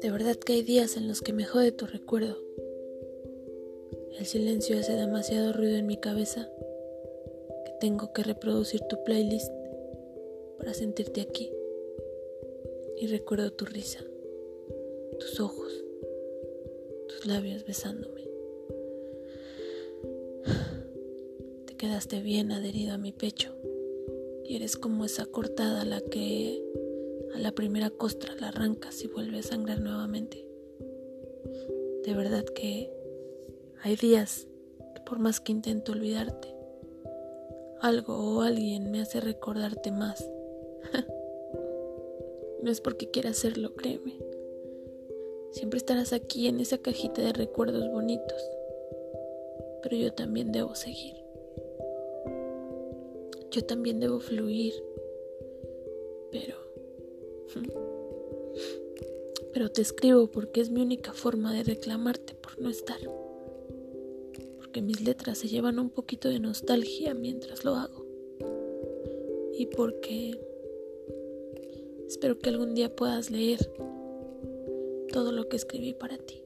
De verdad que hay días en los que me jode tu recuerdo. El silencio hace demasiado ruido en mi cabeza que tengo que reproducir tu playlist para sentirte aquí. Y recuerdo tu risa, tus ojos, tus labios besándome. Quedaste bien adherido a mi pecho y eres como esa cortada la que a la primera costra la arrancas y vuelve a sangrar nuevamente. De verdad que hay días que por más que intento olvidarte, algo o alguien me hace recordarte más. no es porque quiera hacerlo, créeme. Siempre estarás aquí en esa cajita de recuerdos bonitos. Pero yo también debo seguir. Yo también debo fluir. Pero pero te escribo porque es mi única forma de reclamarte por no estar. Porque mis letras se llevan un poquito de nostalgia mientras lo hago. Y porque espero que algún día puedas leer todo lo que escribí para ti.